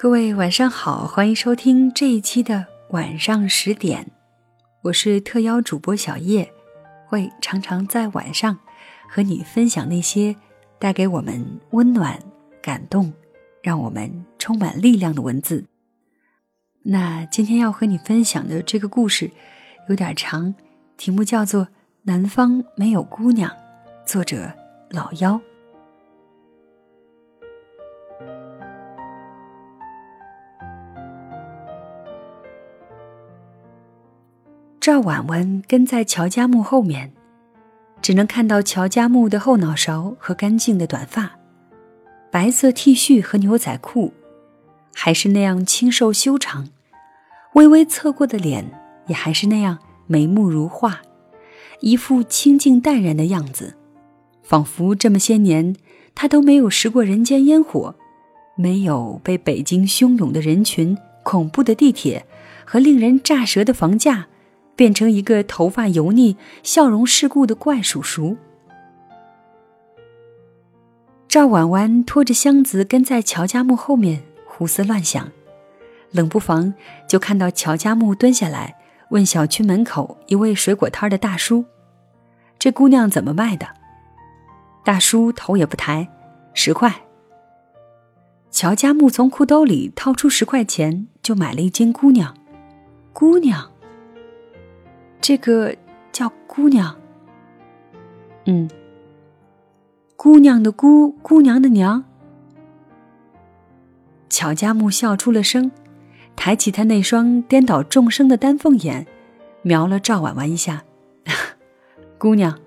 各位晚上好，欢迎收听这一期的晚上十点，我是特邀主播小叶，会常常在晚上和你分享那些带给我们温暖、感动，让我们充满力量的文字。那今天要和你分享的这个故事有点长，题目叫做《南方没有姑娘》，作者老妖。赵婉婉跟在乔家木后面，只能看到乔家木的后脑勺和干净的短发，白色 T 恤和牛仔裤，还是那样清瘦修长，微微侧过的脸也还是那样眉目如画，一副清静淡然的样子，仿佛这么些年他都没有食过人间烟火，没有被北京汹涌的人群、恐怖的地铁和令人炸舌的房价。变成一个头发油腻、笑容世故的怪叔叔。赵婉婉拖着箱子跟在乔家木后面胡思乱想，冷不防就看到乔家木蹲下来问小区门口一位水果摊的大叔：“这姑娘怎么卖的？”大叔头也不抬：“十块。”乔家木从裤兜里掏出十块钱，就买了一斤姑娘。姑娘。这个叫姑娘，嗯，姑娘的姑，姑娘的娘。乔家木笑出了声，抬起他那双颠倒众生的丹凤眼，瞄了赵婉婉一下，姑娘。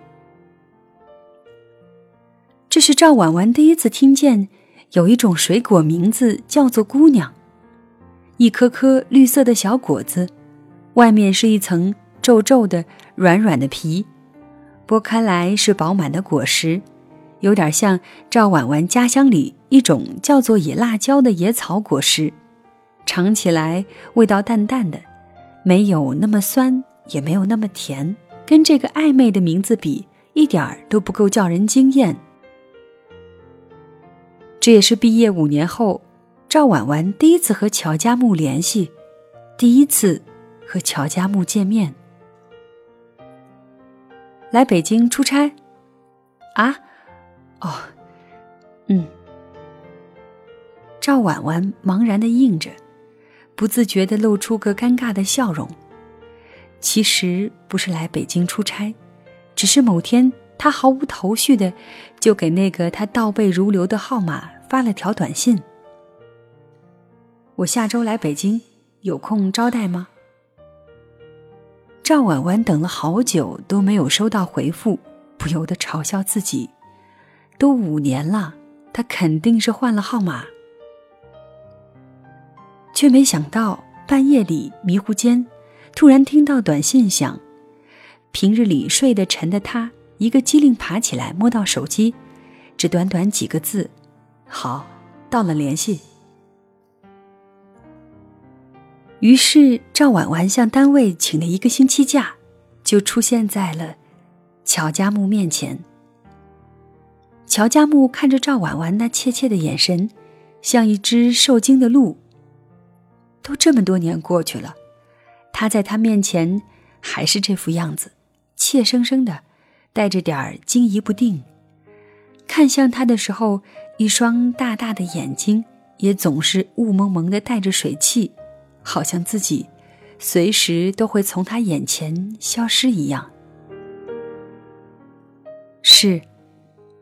这是赵婉婉第一次听见有一种水果名字叫做姑娘，一颗颗绿色的小果子，外面是一层。皱皱的、软软的皮，剥开来是饱满的果实，有点像赵婉婉家乡里一种叫做野辣椒的野草果实，尝起来味道淡淡的，没有那么酸，也没有那么甜，跟这个暧昧的名字比，一点儿都不够叫人惊艳。这也是毕业五年后，赵婉婉第一次和乔家木联系，第一次和乔家木见面。来北京出差，啊，哦，嗯。赵婉婉茫然的应着，不自觉的露出个尴尬的笑容。其实不是来北京出差，只是某天她毫无头绪的就给那个她倒背如流的号码发了条短信：“我下周来北京，有空招待吗？”赵婉婉等了好久都没有收到回复，不由得嘲笑自己：都五年了，他肯定是换了号码。却没想到半夜里迷糊间，突然听到短信响。平日里睡得沉的他，一个机灵爬起来，摸到手机，只短短几个字：“好，到了，联系。”于是，赵婉婉向单位请了一个星期假，就出现在了乔家木面前。乔家木看着赵婉婉那怯怯的眼神，像一只受惊的鹿。都这么多年过去了，他在他面前还是这副样子，怯生生的，带着点儿惊疑不定。看向他的时候，一双大大的眼睛也总是雾蒙蒙的，带着水汽。好像自己随时都会从他眼前消失一样。是，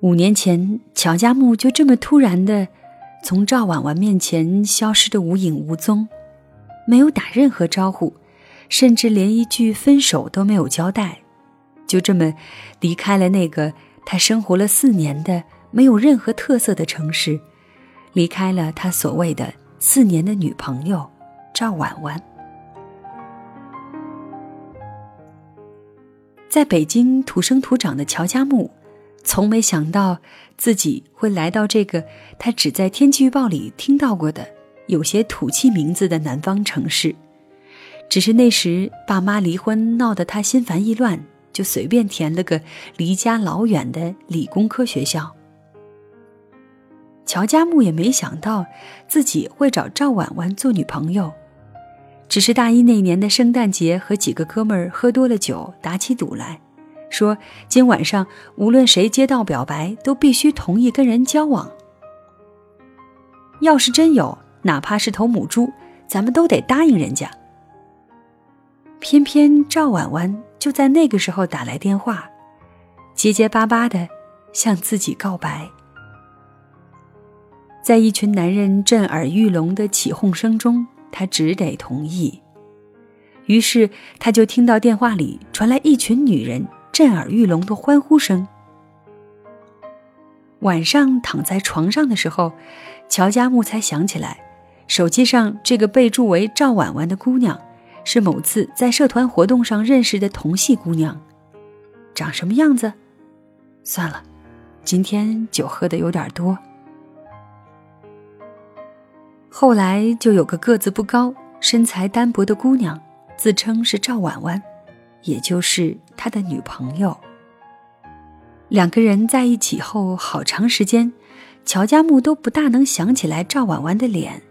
五年前乔家木就这么突然的从赵婉婉面前消失的无影无踪，没有打任何招呼，甚至连一句分手都没有交代，就这么离开了那个他生活了四年的没有任何特色的城市，离开了他所谓的四年的女朋友赵婉婉。在北京土生土长的乔家木，从没想到自己会来到这个他只在天气预报里听到过的有些土气名字的南方城市。只是那时爸妈离婚闹得他心烦意乱，就随便填了个离家老远的理工科学校。乔家木也没想到自己会找赵婉婉做女朋友。只是大一那年的圣诞节，和几个哥们儿喝多了酒，打起赌来，说今晚上无论谁接到表白，都必须同意跟人交往。要是真有，哪怕是头母猪，咱们都得答应人家。偏偏赵婉婉就在那个时候打来电话，结结巴巴的向自己告白。在一群男人震耳欲聋的起哄声中。他只得同意，于是他就听到电话里传来一群女人震耳欲聋的欢呼声。晚上躺在床上的时候，乔家木才想起来，手机上这个备注为赵婉婉的姑娘，是某次在社团活动上认识的同系姑娘。长什么样子？算了，今天酒喝的有点多。后来就有个个子不高、身材单薄的姑娘，自称是赵婉婉，也就是他的女朋友。两个人在一起后好长时间，乔家木都不大能想起来赵婉婉的脸。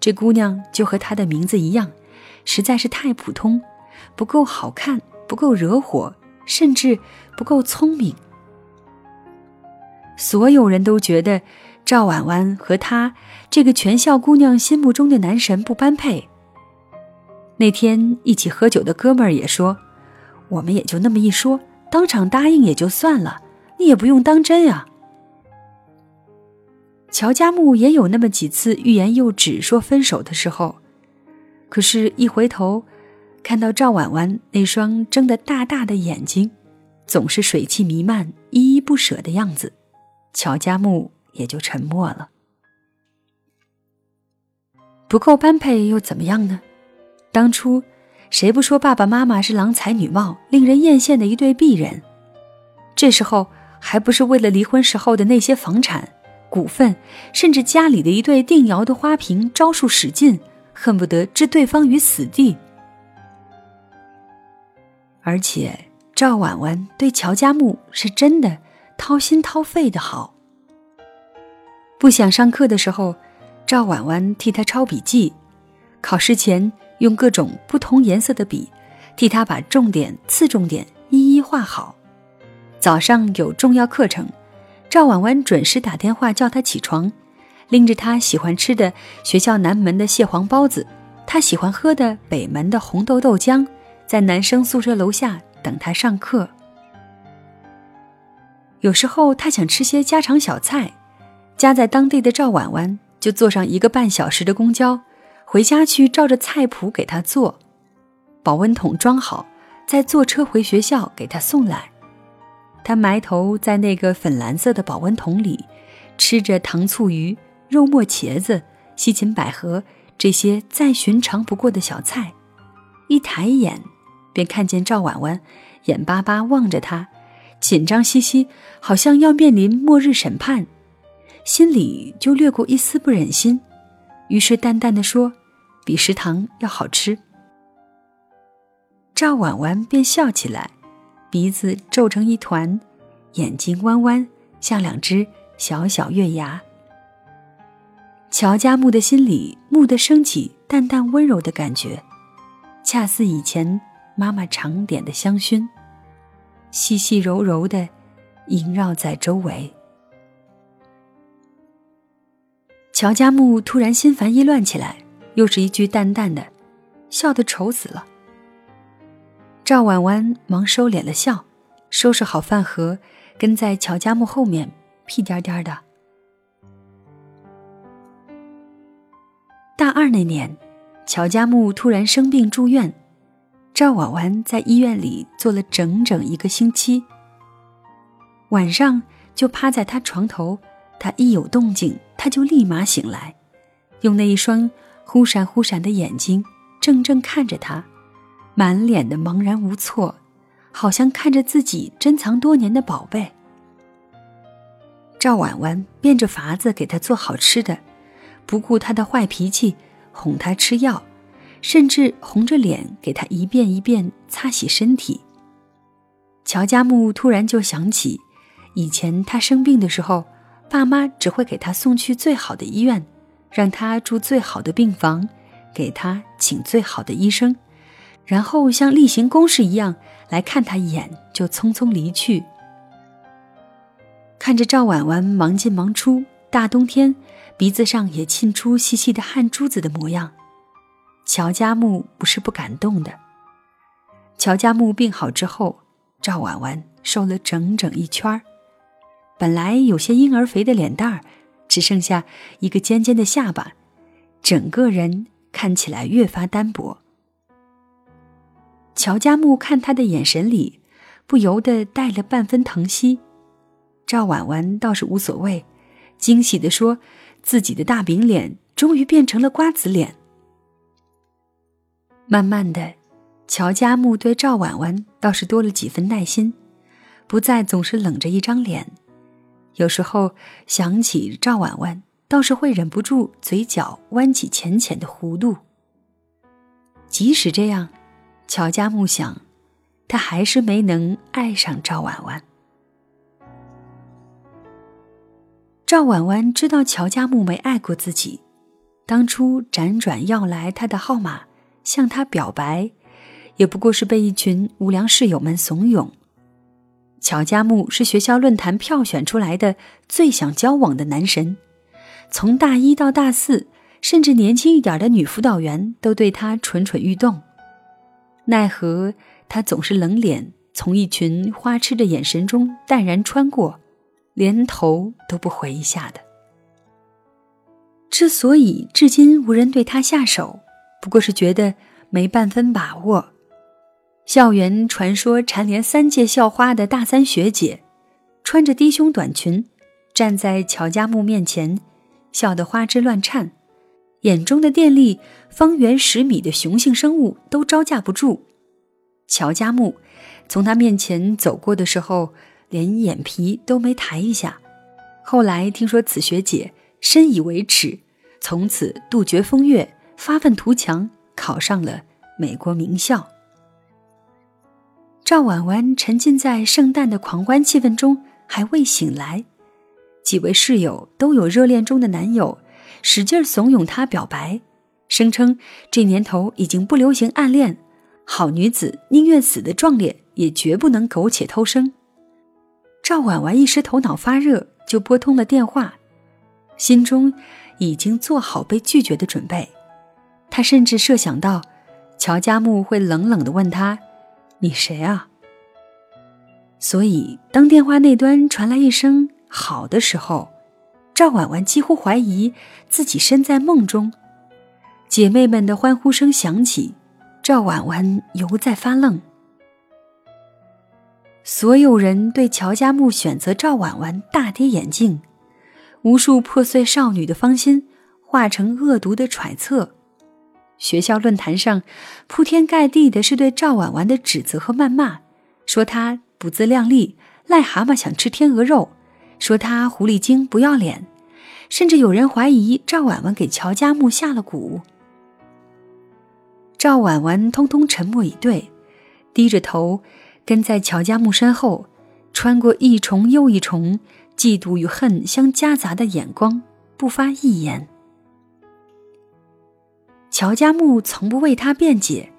这姑娘就和她的名字一样，实在是太普通，不够好看，不够惹火，甚至不够聪明。所有人都觉得。赵婉婉和他这个全校姑娘心目中的男神不般配。那天一起喝酒的哥们儿也说：“我们也就那么一说，当场答应也就算了，你也不用当真啊。”乔家木也有那么几次欲言又止说分手的时候，可是，一回头看到赵婉婉那双睁得大大的眼睛，总是水汽弥漫、依依不舍的样子，乔家木。也就沉默了。不够般配又怎么样呢？当初谁不说爸爸妈妈是郎才女貌、令人艳羡的一对璧人？这时候还不是为了离婚时候的那些房产、股份，甚至家里的一对定窑的花瓶，招数使尽，恨不得置对方于死地。而且赵婉婉对乔家木是真的掏心掏肺的好。不想上课的时候，赵婉婉替他抄笔记；考试前用各种不同颜色的笔，替他把重点、次重点一一画好。早上有重要课程，赵婉婉准时打电话叫他起床，拎着他喜欢吃的学校南门的蟹黄包子，他喜欢喝的北门的红豆豆浆，在男生宿舍楼下等他上课。有时候他想吃些家常小菜。家在当地的赵婉婉就坐上一个半小时的公交，回家去照着菜谱给他做，保温桶装好，再坐车回学校给他送来。他埋头在那个粉蓝色的保温桶里，吃着糖醋鱼、肉末茄子、西芹百合这些再寻常不过的小菜，一抬眼，便看见赵婉婉眼巴巴望着他，紧张兮兮，好像要面临末日审判。心里就掠过一丝不忍心，于是淡淡的说：“比食堂要好吃。”赵婉婉便笑起来，鼻子皱成一团，眼睛弯弯，像两只小小月牙。乔家木的心里蓦地升起淡淡温柔的感觉，恰似以前妈妈常点的香薰，细细柔柔的萦绕在周围。乔家木突然心烦意乱起来，又是一句淡淡的，笑得丑死了。赵婉婉忙收敛了笑，收拾好饭盒，跟在乔家木后面，屁颠颠的。大二那年，乔家木突然生病住院，赵婉婉在医院里坐了整整一个星期。晚上，就趴在他床头，他一有动静，他就立马醒来，用那一双忽闪忽闪的眼睛怔怔看着他，满脸的茫然无措，好像看着自己珍藏多年的宝贝。赵婉婉变着法子给他做好吃的，不顾他的坏脾气，哄他吃药，甚至红着脸给他一遍一遍擦洗身体。乔家木突然就想起，以前他生病的时候，爸妈只会给他送去最好的医院，让他住最好的病房，给他请最好的医生，然后像例行公事一样来看他一眼，就匆匆离去。看着赵婉婉忙进忙出，大冬天鼻子上也沁出细细的汗珠子的模样，乔家木不是不感动的。乔家木病好之后，赵婉婉瘦了整整一圈儿，本来有些婴儿肥的脸蛋儿，只剩下一个尖尖的下巴，整个人看起来越发单薄。乔家木看他的眼神里，不由得带了半分疼惜。赵婉婉倒是无所谓，惊喜地说：“自己的大饼脸终于变成了瓜子脸。”慢慢的，乔家木对赵婉婉倒是多了几分耐心，不再总是冷着一张脸。有时候想起赵婉婉，倒是会忍不住嘴角弯起浅浅的弧度。即使这样，乔家木想，他还是没能爱上赵婉婉。赵婉婉知道乔家木没爱过自己，当初辗转要来他的号码，向他表白，也不过是被一群无良室友们怂恿。乔家木是学校论坛票选出来的最想交往的男神，从大一到大四，甚至年轻一点的女辅导员都对他蠢蠢欲动，奈何他总是冷脸，从一群花痴的眼神中淡然穿过。连头都不回一下的。之所以至今无人对他下手，不过是觉得没半分把握。校园传说蝉联三届校花的大三学姐，穿着低胸短裙，站在乔家木面前，笑得花枝乱颤，眼中的电力，方圆十米的雄性生物都招架不住。乔家木从他面前走过的时候。连眼皮都没抬一下。后来听说此学姐深以为耻，从此杜绝风月，发愤图强，考上了美国名校。赵婉婉沉浸在圣诞的狂欢气氛中，还未醒来。几位室友都有热恋中的男友，使劲怂恿她表白，声称这年头已经不流行暗恋，好女子宁愿死的壮烈，也绝不能苟且偷生。赵婉婉一时头脑发热，就拨通了电话，心中已经做好被拒绝的准备。她甚至设想到，乔家木会冷冷地问她：“你谁啊？”所以，当电话那端传来一声“好的”时候，赵婉婉几乎怀疑自己身在梦中。姐妹们的欢呼声响起，赵婉婉犹在发愣。所有人对乔家木选择赵婉婉大跌眼镜，无数破碎少女的芳心化成恶毒的揣测。学校论坛上铺天盖地的是对赵婉婉的指责和谩骂，说她不自量力，癞蛤蟆想吃天鹅肉，说她狐狸精不要脸，甚至有人怀疑赵婉婉给乔家木下了蛊。赵婉婉通通沉默以对，低着头。跟在乔家木身后，穿过一重又一重嫉妒与恨相夹杂的眼光，不发一言。乔家木从不为他辩解，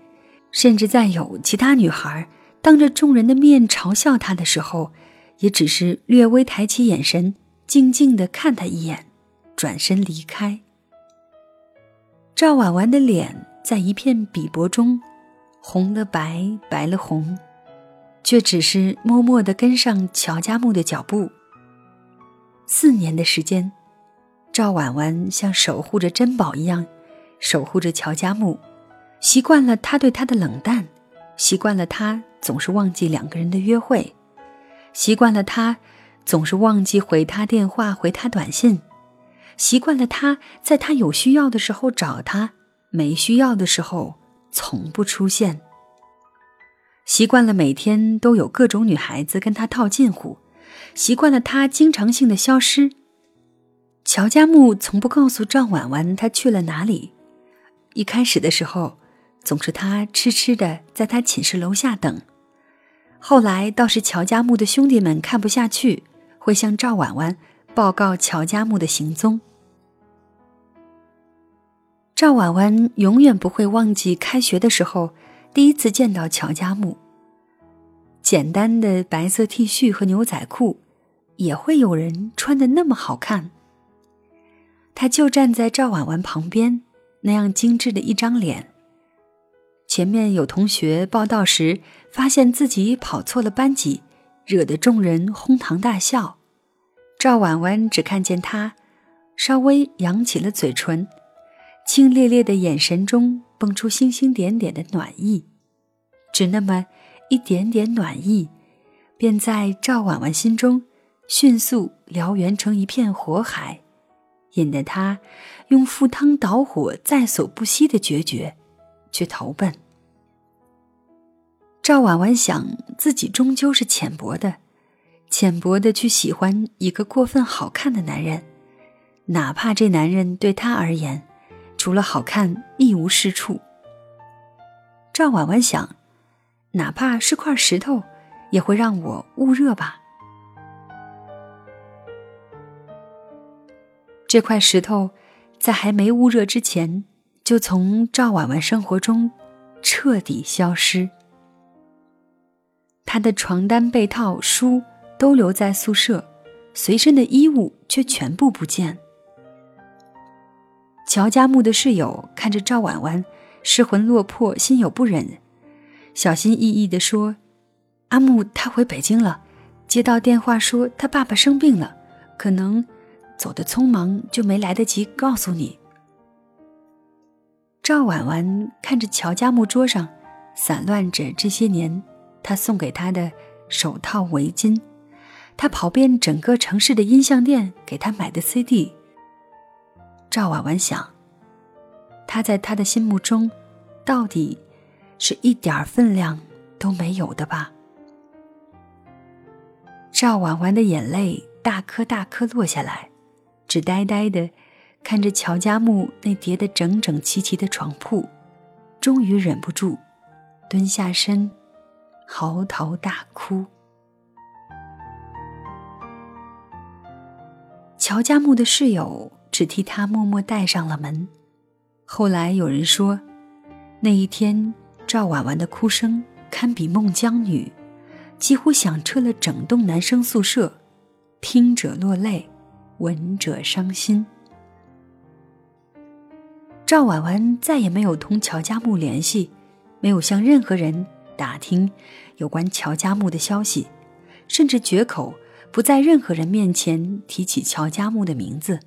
甚至在有其他女孩当着众人的面嘲笑他的时候，也只是略微抬起眼神，静静的看他一眼，转身离开。赵婉婉的脸在一片鄙薄中，红了白，白了红。却只是默默的跟上乔家木的脚步。四年的时间，赵婉婉像守护着珍宝一样，守护着乔家木，习惯了他对她的冷淡，习惯了他总是忘记两个人的约会，习惯了他总是忘记回他电话、回他短信，习惯了他在他有需要的时候找他，没需要的时候从不出现。习惯了每天都有各种女孩子跟他套近乎，习惯了他经常性的消失。乔家木从不告诉赵婉婉他去了哪里。一开始的时候，总是他痴痴的在他寝室楼下等。后来倒是乔家木的兄弟们看不下去，会向赵婉婉报告乔家木的行踪。赵婉婉永远不会忘记开学的时候第一次见到乔家木。简单的白色 T 恤和牛仔裤，也会有人穿的那么好看。他就站在赵婉婉旁边，那样精致的一张脸。前面有同学报道时，发现自己跑错了班级，惹得众人哄堂大笑。赵婉婉只看见他稍微扬起了嘴唇，清冽冽的眼神中蹦出星星点点的暖意，只那么一点点暖意，便在赵婉婉心中迅速燎原成一片火海。引得他用赴汤蹈火在所不惜的决绝去投奔。赵婉婉想，自己终究是浅薄的，浅薄的去喜欢一个过分好看的男人，哪怕这男人对她而言，除了好看一无是处。赵婉婉想，哪怕是块石头，也会让我捂热吧。这块石头，在还没捂热之前，就从赵婉婉生活中彻底消失。她的床单、被套、书都留在宿舍，随身的衣物却全部不见。乔家木的室友看着赵婉婉失魂落魄，心有不忍，小心翼翼地说：“阿木他回北京了，接到电话说他爸爸生病了，可能……”走的匆忙，就没来得及告诉你。赵婉婉看着乔家木桌上散乱着这些年他送给她的手套、围巾，他跑遍整个城市的音像店给他买的 CD。赵婉婉想，他在他的心目中，到底是一点分量都没有的吧？赵婉婉的眼泪大颗大颗落下来。只呆呆的看着乔家木那叠得整整齐齐的床铺，终于忍不住蹲下身，嚎啕大哭。乔家木的室友只替他默默带上了门。后来有人说，那一天赵婉婉的哭声堪比孟姜女，几乎响彻了整栋男生宿舍，听者落泪。闻者伤心。赵婉婉再也没有同乔家木联系，没有向任何人打听有关乔家木的消息，甚至绝口不在任何人面前提起乔家木的名字。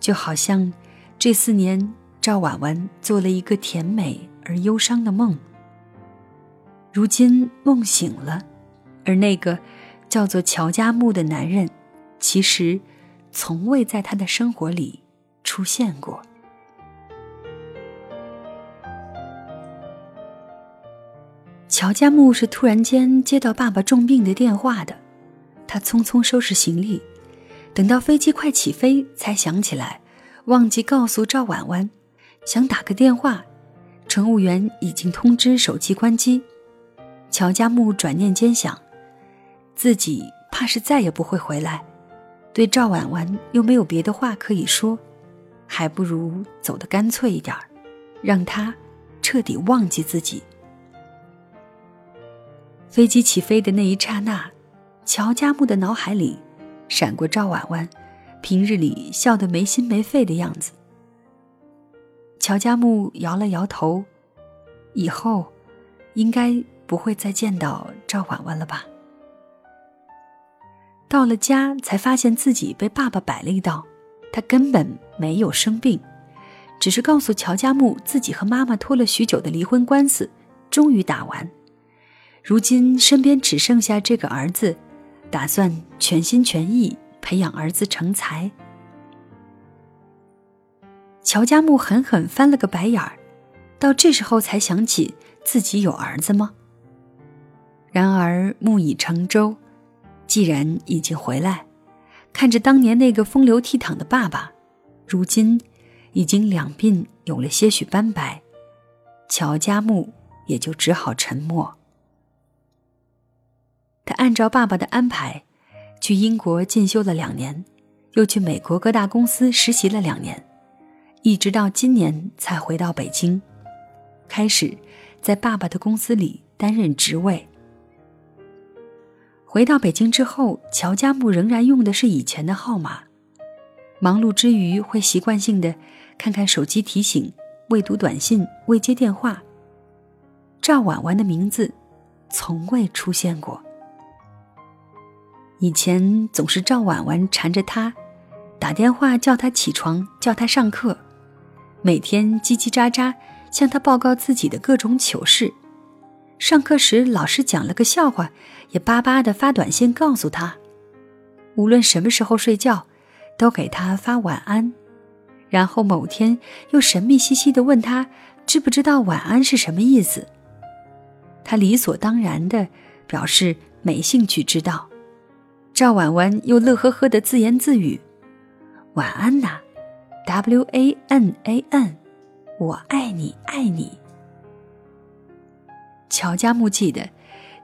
就好像这四年，赵婉婉做了一个甜美而忧伤的梦。如今梦醒了，而那个叫做乔家木的男人。其实，从未在他的生活里出现过。乔家木是突然间接到爸爸重病的电话的，他匆匆收拾行李，等到飞机快起飞，才想起来忘记告诉赵婉婉，想打个电话，乘务员已经通知手机关机。乔家木转念间想，自己怕是再也不会回来。对赵婉婉又没有别的话可以说，还不如走得干脆一点，让她彻底忘记自己。飞机起飞的那一刹那，乔家木的脑海里闪过赵婉婉平日里笑得没心没肺的样子。乔家木摇了摇头，以后应该不会再见到赵婉婉了吧。到了家，才发现自己被爸爸摆了一道。他根本没有生病，只是告诉乔家木，自己和妈妈拖了许久的离婚官司终于打完。如今身边只剩下这个儿子，打算全心全意培养儿子成才。乔家木狠狠翻了个白眼儿，到这时候才想起自己有儿子吗？然而木已成舟，既然已经回来，看着当年那个风流倜傥的爸爸，如今已经两鬓有了些许斑白，乔家木也就只好沉默。他按照爸爸的安排，去英国进修了两年，又去美国各大公司实习了两年。一直到今年才回到北京，开始在爸爸的公司里担任职位。回到北京之后，乔家木仍然用的是以前的号码，忙碌之余会习惯性的看看手机提醒，未读短信，未接电话。赵婉婉的名字从未出现过。以前总是赵婉婉缠着他，打电话叫他起床，叫他上课。每天叽叽喳喳向他报告自己的各种糗事，上课时老师讲了个笑话，也巴巴的发短信告诉他。无论什么时候睡觉，都给他发晚安，然后某天又神秘兮兮的问他知不知道晚安是什么意思。他理所当然的表示没兴趣知道。赵婉婉又乐呵呵的自言自语：“晚安呐。” W A N A N，我爱你，爱你。乔家木记得，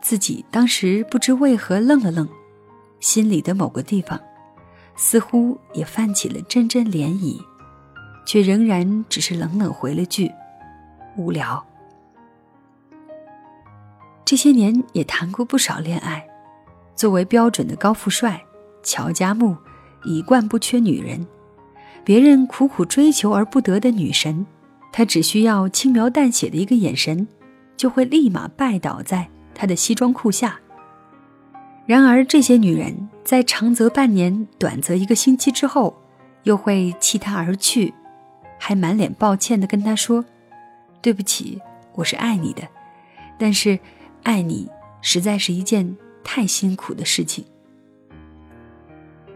自己当时不知为何愣了愣，心里的某个地方，似乎也泛起了阵阵涟漪，却仍然只是冷冷回了句：“无聊。”这些年也谈过不少恋爱，作为标准的高富帅，乔家木一贯不缺女人。别人苦苦追求而不得的女神，他只需要轻描淡写的一个眼神，就会立马拜倒在他的西装裤下。然而，这些女人在长则半年、短则一个星期之后，又会弃他而去，还满脸抱歉地跟他说：“对不起，我是爱你的，但是爱你实在是一件太辛苦的事情。”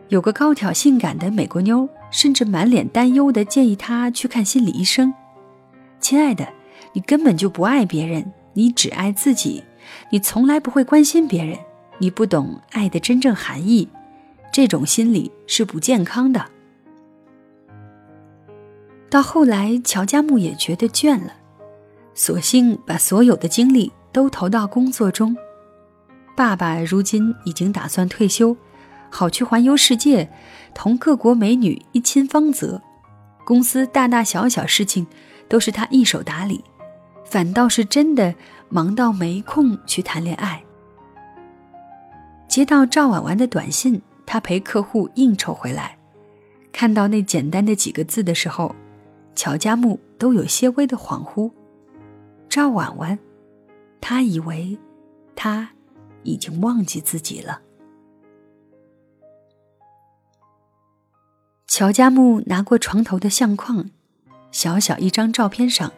有个高挑性感的美国妞。甚至满脸担忧地建议他去看心理医生。亲爱的，你根本就不爱别人，你只爱自己，你从来不会关心别人，你不懂爱的真正含义，这种心理是不健康的。到后来，乔家木也觉得倦了，索性把所有的精力都投到工作中。爸爸如今已经打算退休。好去环游世界，同各国美女一亲芳泽。公司大大小小事情都是他一手打理，反倒是真的忙到没空去谈恋爱。接到赵婉婉的短信，他陪客户应酬回来，看到那简单的几个字的时候，乔家木都有些微的恍惚。赵婉婉，他以为他已经忘记自己了。乔家木拿过床头的相框，小小一张照片上，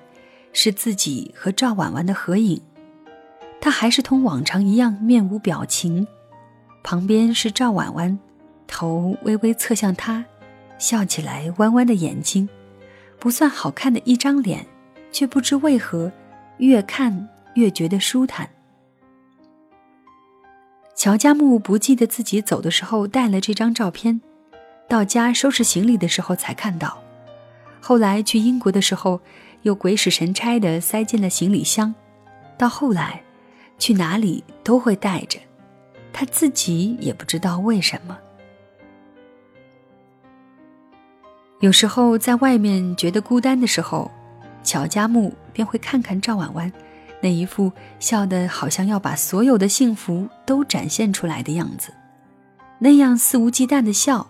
是自己和赵婉婉的合影。他还是同往常一样面无表情，旁边是赵婉婉，头微微侧向他，笑起来弯弯的眼睛，不算好看的一张脸，却不知为何越看越觉得舒坦。乔家木不记得自己走的时候带了这张照片。到家收拾行李的时候才看到，后来去英国的时候又鬼使神差的塞进了行李箱，到后来去哪里都会带着，他自己也不知道为什么。有时候在外面觉得孤单的时候，乔家木便会看看赵婉婉，那一副笑得好像要把所有的幸福都展现出来的样子，那样肆无忌惮的笑。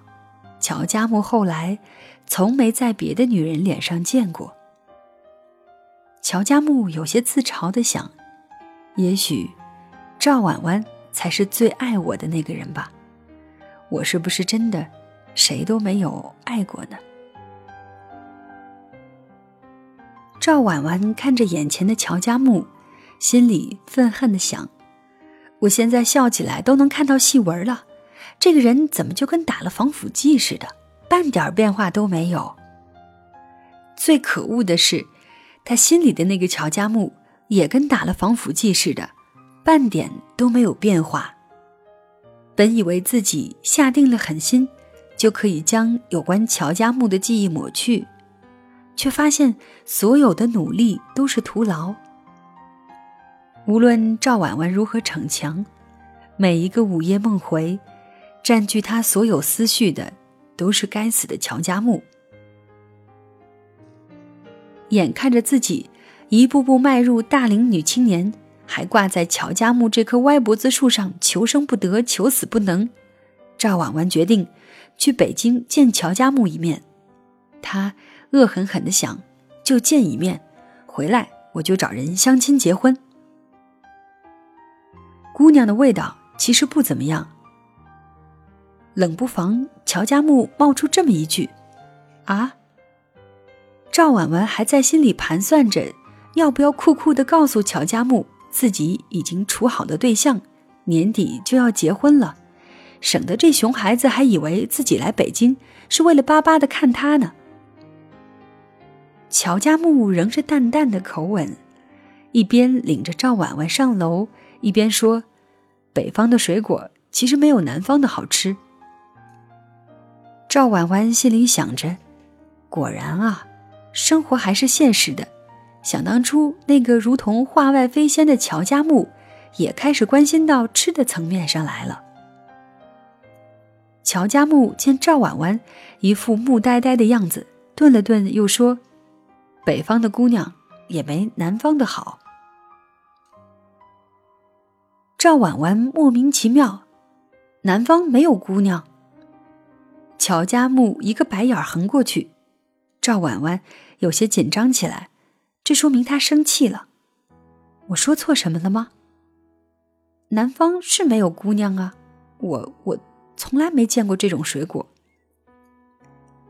乔家木后来从没在别的女人脸上见过。乔家木有些自嘲的想：“也许赵婉婉才是最爱我的那个人吧？我是不是真的谁都没有爱过呢？”赵婉婉看着眼前的乔家木，心里愤恨的想：“我现在笑起来都能看到细纹了，这个人怎么就跟打了防腐剂似的，半点变化都没有？最可恶的是，他心里的那个乔家木也跟打了防腐剂似的，半点都没有变化。本以为自己下定了狠心，就可以将有关乔家木的记忆抹去，却发现所有的努力都是徒劳。无论赵婉婉如何逞强，每一个午夜梦回，占据他所有思绪的，都是该死的乔家木。眼看着自己一步步迈入大龄女青年，还挂在乔家木这棵歪脖子树上求生不得、求死不能，赵婉婉决定去北京见乔家木一面。她恶狠狠地想：就见一面，回来我就找人相亲结婚。姑娘的味道其实不怎么样。冷不防，乔家木冒出这么一句：“啊。”赵婉婉还在心里盘算着，要不要酷酷的告诉乔家木自己已经处好的对象，年底就要结婚了，省得这熊孩子还以为自己来北京是为了巴巴的看他呢。乔家木仍是淡淡的口吻，一边领着赵婉婉上楼，一边说。北方的水果其实没有南方的好吃。赵婉婉心里想着，果然啊，生活还是现实的。想当初那个如同画外飞仙的乔家木，也开始关心到吃的层面上来了。乔家木见赵婉婉一副木呆呆的样子，顿了顿，又说：“北方的姑娘也没南方的好。”赵婉婉莫名其妙，南方没有姑娘。乔家木一个白眼横过去，赵婉婉有些紧张起来，这说明她生气了。我说错什么了吗？南方是没有姑娘啊，我我从来没见过这种水果。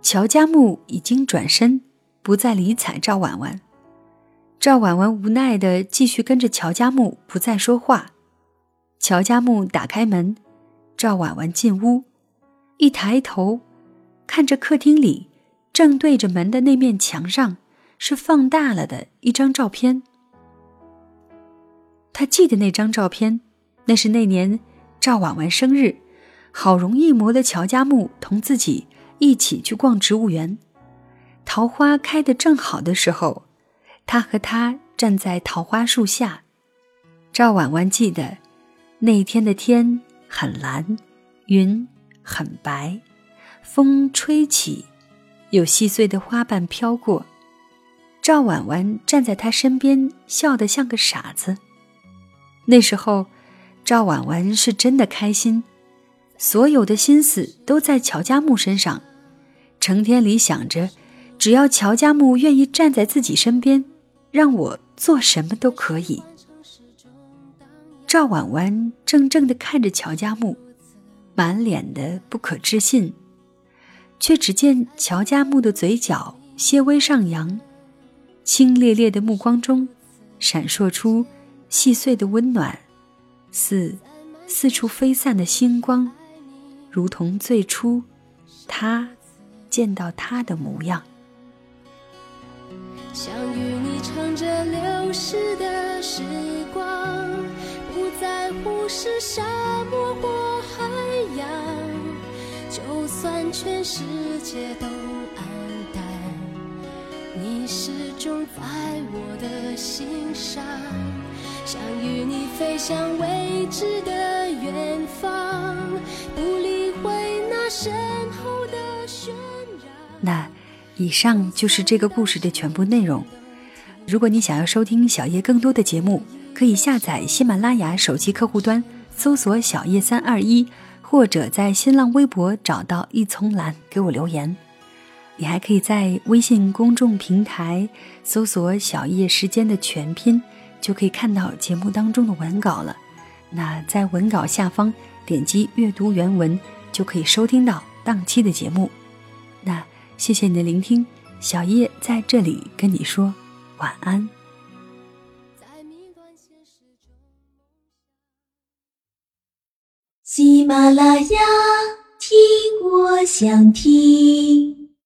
乔家木已经转身，不再理睬赵婉婉。赵婉婉无奈的继续跟着乔家木，不再说话。乔家木打开门，赵婉婉进屋，一抬头，看着客厅里正对着门的那面墙上是放大了的一张照片。他记得那张照片，那是那年赵婉婉生日，好容易磨的乔家木同自己一起去逛植物园，桃花开得正好的时候，他和他站在桃花树下，赵婉婉记得。那天的天很蓝，云很白，风吹起，有细碎的花瓣飘过。赵婉婉站在他身边，笑得像个傻子。那时候，赵婉婉是真的开心，所有的心思都在乔家木身上，成天里想着，只要乔家木愿意站在自己身边，让我做什么都可以。赵婉婉怔怔地看着乔家木，满脸的不可置信，却只见乔家木的嘴角些微上扬，清冽冽的目光中闪烁出细碎的温暖，似四处飞散的星光，如同最初他见到他的模样。想与你唱着流逝的时光。不在乎是沙漠或海洋，算全世界都暗淡，你始终在我的心上。想与你飞向未知的远方，不理会那身后的喧嚷。那以上就是这个故事的全部内容。如果你想要收听小叶更多的节目。可以下载喜马拉雅手机客户端，搜索“小叶三二一”，或者在新浪微博找到一丛蓝给我留言。你还可以在微信公众平台搜索“小叶时间”的全拼，就可以看到节目当中的文稿了。那在文稿下方点击阅读原文，就可以收听到当期的节目。那谢谢你的聆听，小叶在这里跟你说晚安。喜马。拉雅，听我想听。